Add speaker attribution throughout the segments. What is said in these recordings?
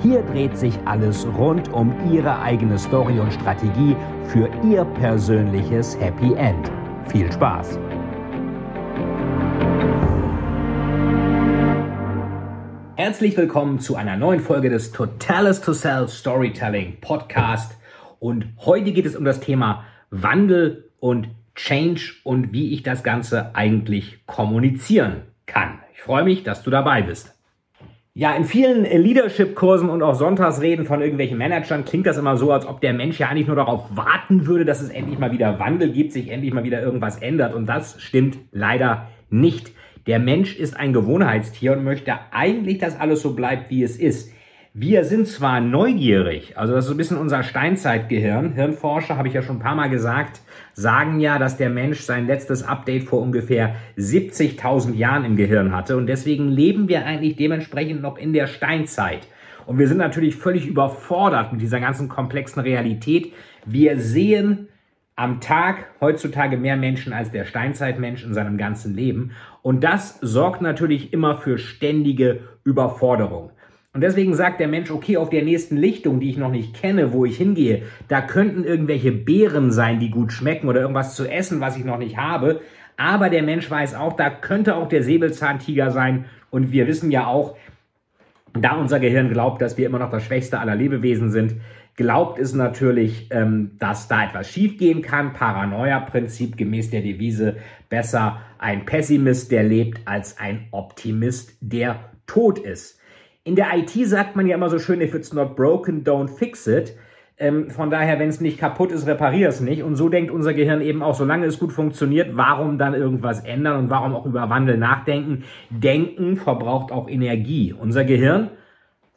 Speaker 1: Hier dreht sich alles rund um Ihre eigene Story und Strategie für Ihr persönliches Happy End. Viel Spaß! Herzlich willkommen zu einer neuen Folge des Totalis to Sell Storytelling Podcast. Und heute geht es um das Thema Wandel und Change und wie ich das Ganze eigentlich kommunizieren kann. Ich freue mich, dass du dabei bist. Ja, in vielen Leadership-Kursen und auch Sonntagsreden von irgendwelchen Managern klingt das immer so, als ob der Mensch ja eigentlich nur darauf warten würde, dass es endlich mal wieder Wandel gibt, sich endlich mal wieder irgendwas ändert. Und das stimmt leider nicht. Der Mensch ist ein Gewohnheitstier und möchte eigentlich, dass alles so bleibt, wie es ist. Wir sind zwar neugierig, also das ist so ein bisschen unser Steinzeitgehirn. Hirnforscher, habe ich ja schon ein paar Mal gesagt, sagen ja, dass der Mensch sein letztes Update vor ungefähr 70.000 Jahren im Gehirn hatte und deswegen leben wir eigentlich dementsprechend noch in der Steinzeit. Und wir sind natürlich völlig überfordert mit dieser ganzen komplexen Realität. Wir sehen am Tag heutzutage mehr Menschen als der Steinzeitmensch in seinem ganzen Leben. Und das sorgt natürlich immer für ständige Überforderung. Und deswegen sagt der Mensch, okay, auf der nächsten Lichtung, die ich noch nicht kenne, wo ich hingehe, da könnten irgendwelche Beeren sein, die gut schmecken oder irgendwas zu essen, was ich noch nicht habe. Aber der Mensch weiß auch, da könnte auch der Säbelzahntiger sein. Und wir wissen ja auch, da unser Gehirn glaubt, dass wir immer noch das schwächste aller Lebewesen sind, glaubt es natürlich, ähm, dass da etwas schiefgehen kann. Paranoia-Prinzip gemäß der Devise besser ein Pessimist, der lebt, als ein Optimist, der tot ist. In der IT sagt man ja immer so schön, if it's not broken, don't fix it. Ähm, von daher, wenn es nicht kaputt ist, reparier es nicht. Und so denkt unser Gehirn eben auch, solange es gut funktioniert, warum dann irgendwas ändern und warum auch über Wandel nachdenken? Denken verbraucht auch Energie. Unser Gehirn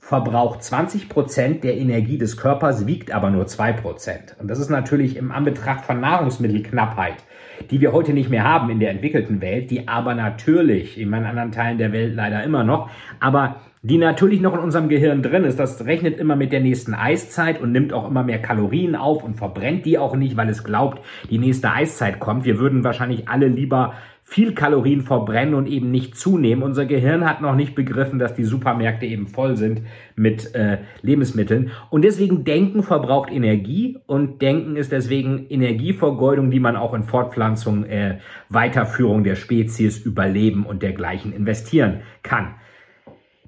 Speaker 1: verbraucht 20 Prozent der Energie des Körpers, wiegt aber nur zwei Prozent. Und das ist natürlich im Anbetracht von Nahrungsmittelknappheit, die wir heute nicht mehr haben in der entwickelten Welt, die aber natürlich in meinen anderen Teilen der Welt leider immer noch, aber die natürlich noch in unserem Gehirn drin ist. Das rechnet immer mit der nächsten Eiszeit und nimmt auch immer mehr Kalorien auf und verbrennt die auch nicht, weil es glaubt, die nächste Eiszeit kommt. Wir würden wahrscheinlich alle lieber viel Kalorien verbrennen und eben nicht zunehmen. Unser Gehirn hat noch nicht begriffen, dass die Supermärkte eben voll sind mit äh, Lebensmitteln. Und deswegen Denken verbraucht Energie und Denken ist deswegen Energievergeudung, die man auch in Fortpflanzung, äh, Weiterführung der Spezies, Überleben und dergleichen investieren kann.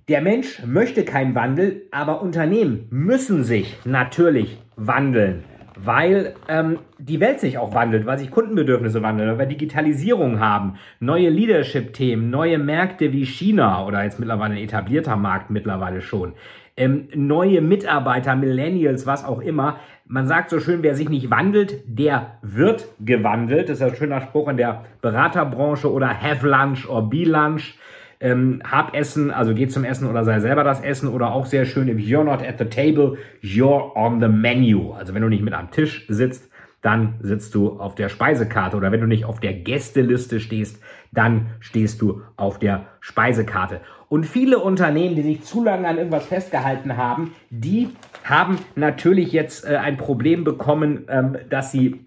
Speaker 1: Der Mensch möchte keinen Wandel, aber Unternehmen müssen sich natürlich wandeln weil ähm, die Welt sich auch wandelt, weil sich Kundenbedürfnisse wandeln, weil wir Digitalisierung haben, neue Leadership-Themen, neue Märkte wie China oder jetzt mittlerweile ein etablierter Markt mittlerweile schon, ähm, neue Mitarbeiter, Millennials, was auch immer. Man sagt so schön, wer sich nicht wandelt, der wird gewandelt. Das ist ein schöner Spruch in der Beraterbranche oder have lunch or be lunch ähm, hab Essen, also geh zum Essen oder sei selber das Essen oder auch sehr schön, if you're not at the table, you're on the menu. Also wenn du nicht mit am Tisch sitzt, dann sitzt du auf der Speisekarte oder wenn du nicht auf der Gästeliste stehst, dann stehst du auf der Speisekarte. Und viele Unternehmen, die sich zu lange an irgendwas festgehalten haben, die haben natürlich jetzt äh, ein Problem bekommen, ähm, dass sie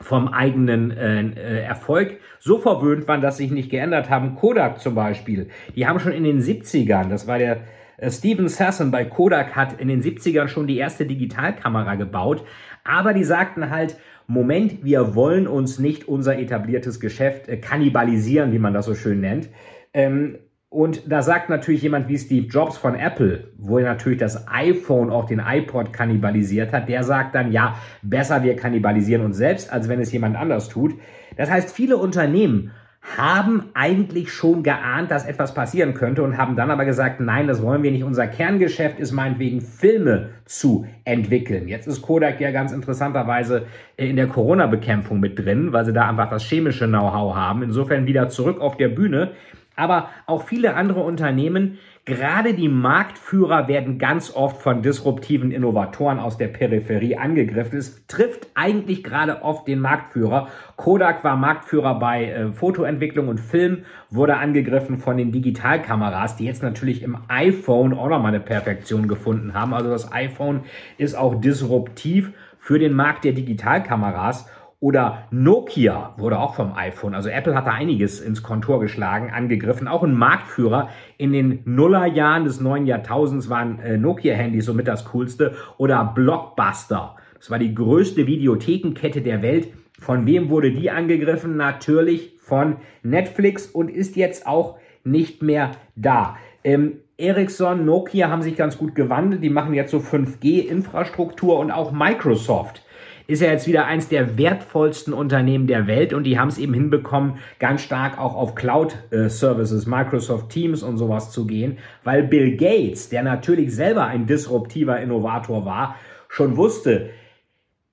Speaker 1: vom eigenen äh, äh, Erfolg so verwöhnt waren, dass sich nicht geändert haben. Kodak zum Beispiel, die haben schon in den 70ern, das war der äh, Steven Sasson bei Kodak, hat in den 70ern schon die erste Digitalkamera gebaut, aber die sagten halt, Moment, wir wollen uns nicht unser etabliertes Geschäft äh, kannibalisieren, wie man das so schön nennt. Ähm, und da sagt natürlich jemand wie Steve Jobs von Apple, wo er natürlich das iPhone auch den iPod kannibalisiert hat, der sagt dann, ja, besser wir kannibalisieren uns selbst, als wenn es jemand anders tut. Das heißt, viele Unternehmen haben eigentlich schon geahnt, dass etwas passieren könnte und haben dann aber gesagt, nein, das wollen wir nicht. Unser Kerngeschäft ist meinetwegen Filme zu entwickeln. Jetzt ist Kodak ja ganz interessanterweise in der Corona-Bekämpfung mit drin, weil sie da einfach das chemische Know-how haben. Insofern wieder zurück auf der Bühne. Aber auch viele andere Unternehmen, gerade die Marktführer, werden ganz oft von disruptiven Innovatoren aus der Peripherie angegriffen. Es trifft eigentlich gerade oft den Marktführer. Kodak war Marktführer bei äh, Fotoentwicklung und Film, wurde angegriffen von den Digitalkameras, die jetzt natürlich im iPhone auch nochmal eine Perfektion gefunden haben. Also das iPhone ist auch disruptiv für den Markt der Digitalkameras. Oder Nokia wurde auch vom iPhone, also Apple hat da einiges ins Kontor geschlagen, angegriffen. Auch ein Marktführer in den Nullerjahren des neuen Jahrtausends waren äh, Nokia-Handys somit das coolste. Oder Blockbuster. Das war die größte Videothekenkette der Welt. Von wem wurde die angegriffen? Natürlich von Netflix und ist jetzt auch nicht mehr da. Ähm, Ericsson, Nokia haben sich ganz gut gewandelt. Die machen jetzt so 5G-Infrastruktur und auch Microsoft ist ja jetzt wieder eins der wertvollsten Unternehmen der Welt und die haben es eben hinbekommen, ganz stark auch auf Cloud-Services, Microsoft Teams und sowas zu gehen, weil Bill Gates, der natürlich selber ein disruptiver Innovator war, schon wusste,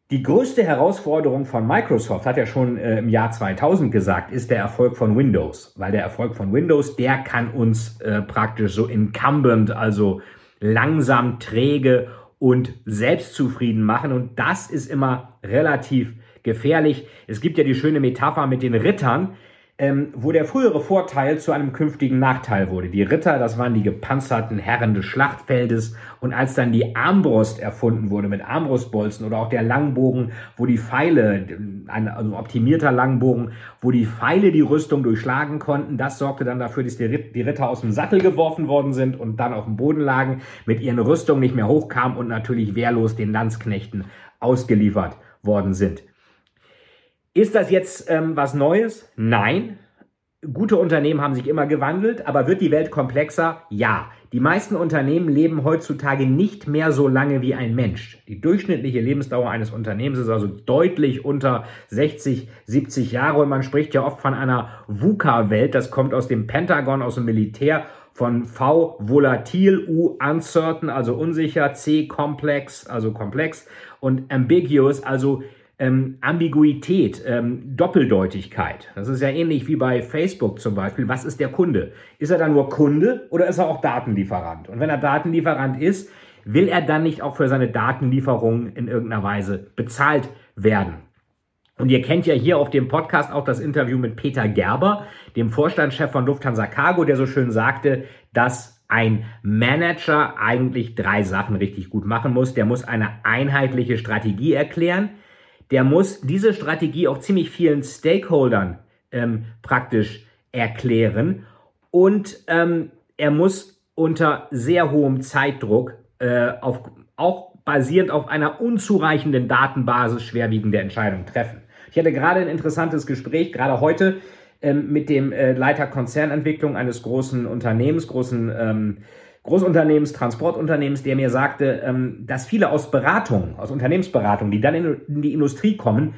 Speaker 1: die größte Herausforderung von Microsoft, hat er schon äh, im Jahr 2000 gesagt, ist der Erfolg von Windows. Weil der Erfolg von Windows, der kann uns äh, praktisch so incumbent, also langsam, träge und selbstzufrieden machen. Und das ist immer relativ gefährlich. Es gibt ja die schöne Metapher mit den Rittern, ähm, wo der frühere Vorteil zu einem künftigen Nachteil wurde. Die Ritter, das waren die gepanzerten Herren des Schlachtfeldes. Und als dann die Armbrust erfunden wurde mit Armbrustbolzen oder auch der Langbogen, wo die Pfeile, ein also optimierter Langbogen, wo die Pfeile die Rüstung durchschlagen konnten, das sorgte dann dafür, dass die Ritter aus dem Sattel geworfen worden sind und dann auf dem Boden lagen, mit ihren Rüstungen nicht mehr hochkamen und natürlich wehrlos den Landsknechten ausgeliefert worden sind. Ist das jetzt ähm, was Neues? Nein. Gute Unternehmen haben sich immer gewandelt, aber wird die Welt komplexer? Ja. Die meisten Unternehmen leben heutzutage nicht mehr so lange wie ein Mensch. Die durchschnittliche Lebensdauer eines Unternehmens ist also deutlich unter 60, 70 Jahre und man spricht ja oft von einer VUCA-Welt. Das kommt aus dem Pentagon, aus dem Militär von V volatil, U uncertain, also unsicher, C komplex, also komplex und ambiguous, also ähm, Ambiguität, ähm, Doppeldeutigkeit. Das ist ja ähnlich wie bei Facebook zum Beispiel. Was ist der Kunde? Ist er dann nur Kunde oder ist er auch Datenlieferant? Und wenn er Datenlieferant ist, will er dann nicht auch für seine Datenlieferung in irgendeiner Weise bezahlt werden? Und ihr kennt ja hier auf dem Podcast auch das Interview mit Peter Gerber, dem Vorstandschef von Lufthansa Cargo, der so schön sagte, dass ein Manager eigentlich drei Sachen richtig gut machen muss. Der muss eine einheitliche Strategie erklären der muss diese Strategie auch ziemlich vielen Stakeholdern ähm, praktisch erklären und ähm, er muss unter sehr hohem Zeitdruck äh, auf, auch basierend auf einer unzureichenden Datenbasis schwerwiegende Entscheidungen treffen. Ich hatte gerade ein interessantes Gespräch, gerade heute, ähm, mit dem äh, Leiter Konzernentwicklung eines großen Unternehmens, großen ähm, Großunternehmens, Transportunternehmens, der mir sagte, ähm, dass viele aus Beratung, aus Unternehmensberatung, die dann in die Industrie kommen,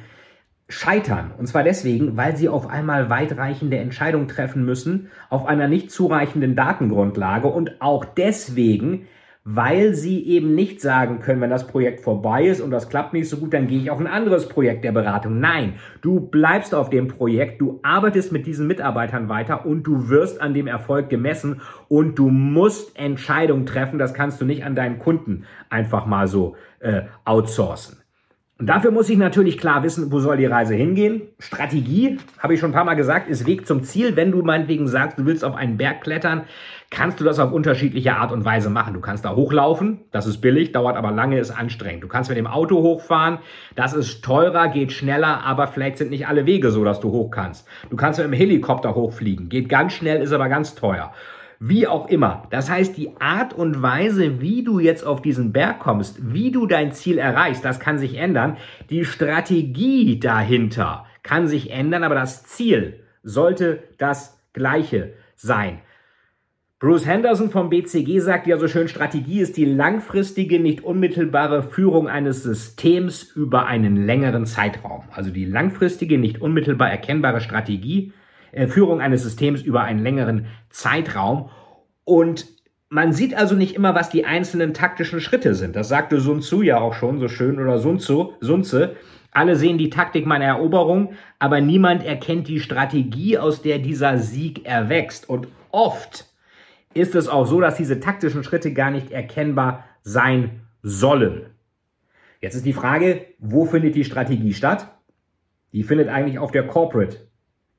Speaker 1: scheitern. Und zwar deswegen, weil sie auf einmal weitreichende Entscheidungen treffen müssen, auf einer nicht zureichenden Datengrundlage und auch deswegen, weil sie eben nicht sagen können, wenn das Projekt vorbei ist und das klappt nicht so gut, dann gehe ich auf ein anderes Projekt der Beratung. Nein, du bleibst auf dem Projekt, du arbeitest mit diesen Mitarbeitern weiter und du wirst an dem Erfolg gemessen und du musst Entscheidungen treffen. Das kannst du nicht an deinen Kunden einfach mal so äh, outsourcen. Und dafür muss ich natürlich klar wissen, wo soll die Reise hingehen. Strategie, habe ich schon ein paar Mal gesagt, ist Weg zum Ziel. Wenn du meinetwegen sagst, du willst auf einen Berg klettern, kannst du das auf unterschiedliche Art und Weise machen. Du kannst da hochlaufen, das ist billig, dauert aber lange, ist anstrengend. Du kannst mit dem Auto hochfahren, das ist teurer, geht schneller, aber vielleicht sind nicht alle Wege so, dass du hoch kannst. Du kannst mit dem Helikopter hochfliegen, geht ganz schnell, ist aber ganz teuer. Wie auch immer. Das heißt, die Art und Weise, wie du jetzt auf diesen Berg kommst, wie du dein Ziel erreichst, das kann sich ändern. Die Strategie dahinter kann sich ändern, aber das Ziel sollte das gleiche sein. Bruce Henderson vom BCG sagt ja so schön, Strategie ist die langfristige, nicht unmittelbare Führung eines Systems über einen längeren Zeitraum. Also die langfristige, nicht unmittelbar erkennbare Strategie äh, Führung eines Systems über einen längeren Zeitraum. Und man sieht also nicht immer, was die einzelnen taktischen Schritte sind. Das sagte Sun Tzu ja auch schon so schön oder Sun Tzu, Sun Tzu. Alle sehen die Taktik meiner Eroberung, aber niemand erkennt die Strategie, aus der dieser Sieg erwächst. Und oft ist es auch so, dass diese taktischen Schritte gar nicht erkennbar sein sollen. Jetzt ist die Frage, wo findet die Strategie statt? Die findet eigentlich auf der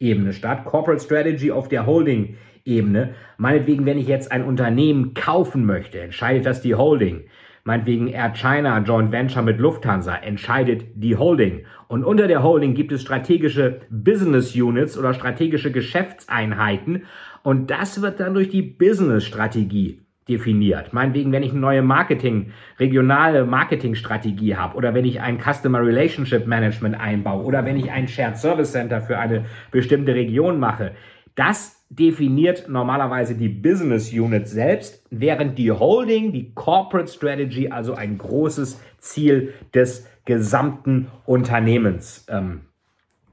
Speaker 1: Corporate-Ebene statt. Corporate Strategy auf der Holding-Ebene. Meinetwegen, wenn ich jetzt ein Unternehmen kaufen möchte, entscheidet das die Holding. Meinetwegen Air China Joint Venture mit Lufthansa entscheidet die Holding. Und unter der Holding gibt es strategische Business Units oder strategische Geschäftseinheiten. Und das wird dann durch die Business-Strategie definiert. Meinetwegen, wenn ich eine neue Marketing, regionale Marketingstrategie habe oder wenn ich ein Customer Relationship Management einbaue oder wenn ich ein Shared Service Center für eine bestimmte Region mache. Das definiert normalerweise die Business Unit selbst, während die Holding, die Corporate Strategy, also ein großes Ziel des gesamten Unternehmens ähm,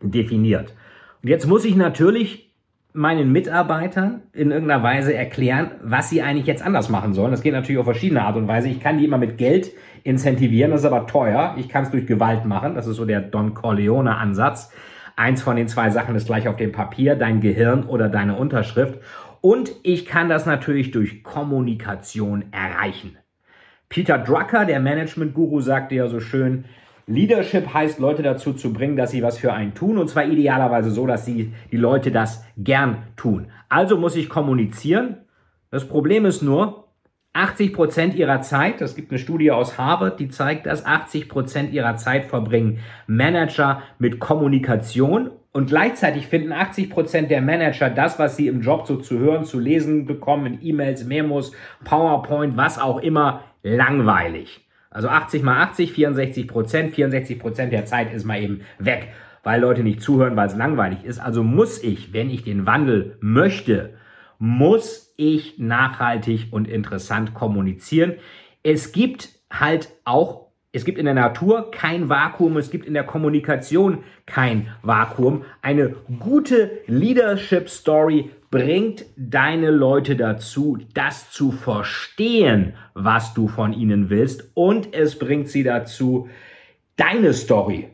Speaker 1: definiert. Und jetzt muss ich natürlich meinen Mitarbeitern in irgendeiner Weise erklären, was sie eigentlich jetzt anders machen sollen. Das geht natürlich auf verschiedene Art und Weise. Ich kann die immer mit Geld incentivieren, das ist aber teuer. Ich kann es durch Gewalt machen, das ist so der Don Corleone-Ansatz. Eins von den zwei Sachen ist gleich auf dem Papier, dein Gehirn oder deine Unterschrift. Und ich kann das natürlich durch Kommunikation erreichen. Peter Drucker, der Management-Guru, sagte ja so schön, Leadership heißt, Leute dazu zu bringen, dass sie was für einen tun und zwar idealerweise so, dass sie die Leute das gern tun. Also muss ich kommunizieren. Das Problem ist nur, 80 Prozent ihrer Zeit, es gibt eine Studie aus Harvard, die zeigt, dass 80 Prozent ihrer Zeit verbringen Manager mit Kommunikation und gleichzeitig finden 80 Prozent der Manager das, was sie im Job so zu hören, zu lesen bekommen, in E-Mails, Memos, PowerPoint, was auch immer, langweilig. Also 80 mal 80, 64 Prozent. 64 Prozent der Zeit ist mal eben weg, weil Leute nicht zuhören, weil es langweilig ist. Also muss ich, wenn ich den Wandel möchte, muss ich nachhaltig und interessant kommunizieren. Es gibt halt auch es gibt in der Natur kein Vakuum, es gibt in der Kommunikation kein Vakuum. Eine gute Leadership Story bringt deine Leute dazu, das zu verstehen, was du von ihnen willst und es bringt sie dazu, deine Story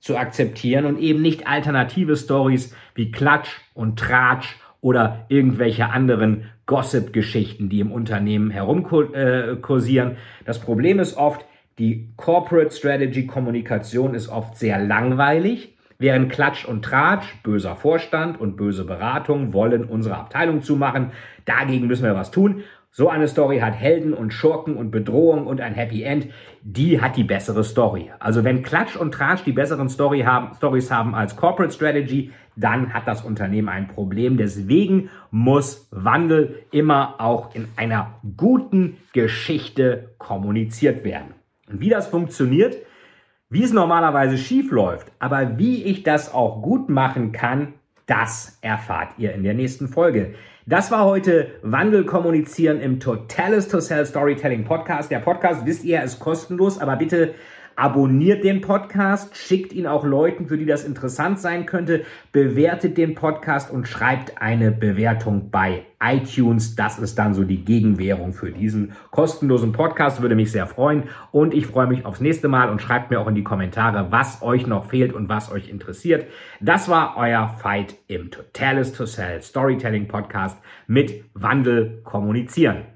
Speaker 1: zu akzeptieren und eben nicht alternative Stories wie Klatsch und Tratsch oder irgendwelche anderen Gossip-Geschichten, die im Unternehmen herumkursieren. Das Problem ist oft, die Corporate Strategy Kommunikation ist oft sehr langweilig, während Klatsch und Tratsch, böser Vorstand und böse Beratung wollen unsere Abteilung zumachen. Dagegen müssen wir was tun. So eine Story hat Helden und Schurken und Bedrohung und ein Happy End. Die hat die bessere Story. Also wenn Klatsch und Tratsch die besseren Story haben, Stories haben als Corporate Strategy, dann hat das Unternehmen ein Problem. Deswegen muss Wandel immer auch in einer guten Geschichte kommuniziert werden. Und wie das funktioniert, wie es normalerweise schief läuft, aber wie ich das auch gut machen kann, das erfahrt ihr in der nächsten Folge. Das war heute Wandel kommunizieren im Totalis to Sell Storytelling Podcast. Der Podcast, wisst ihr, ist kostenlos, aber bitte Abonniert den Podcast, schickt ihn auch Leuten, für die das interessant sein könnte, bewertet den Podcast und schreibt eine Bewertung bei iTunes. Das ist dann so die Gegenwährung für diesen kostenlosen Podcast. Würde mich sehr freuen und ich freue mich aufs nächste Mal und schreibt mir auch in die Kommentare, was euch noch fehlt und was euch interessiert. Das war euer Fight im Totalis to Sell Storytelling Podcast mit Wandel kommunizieren.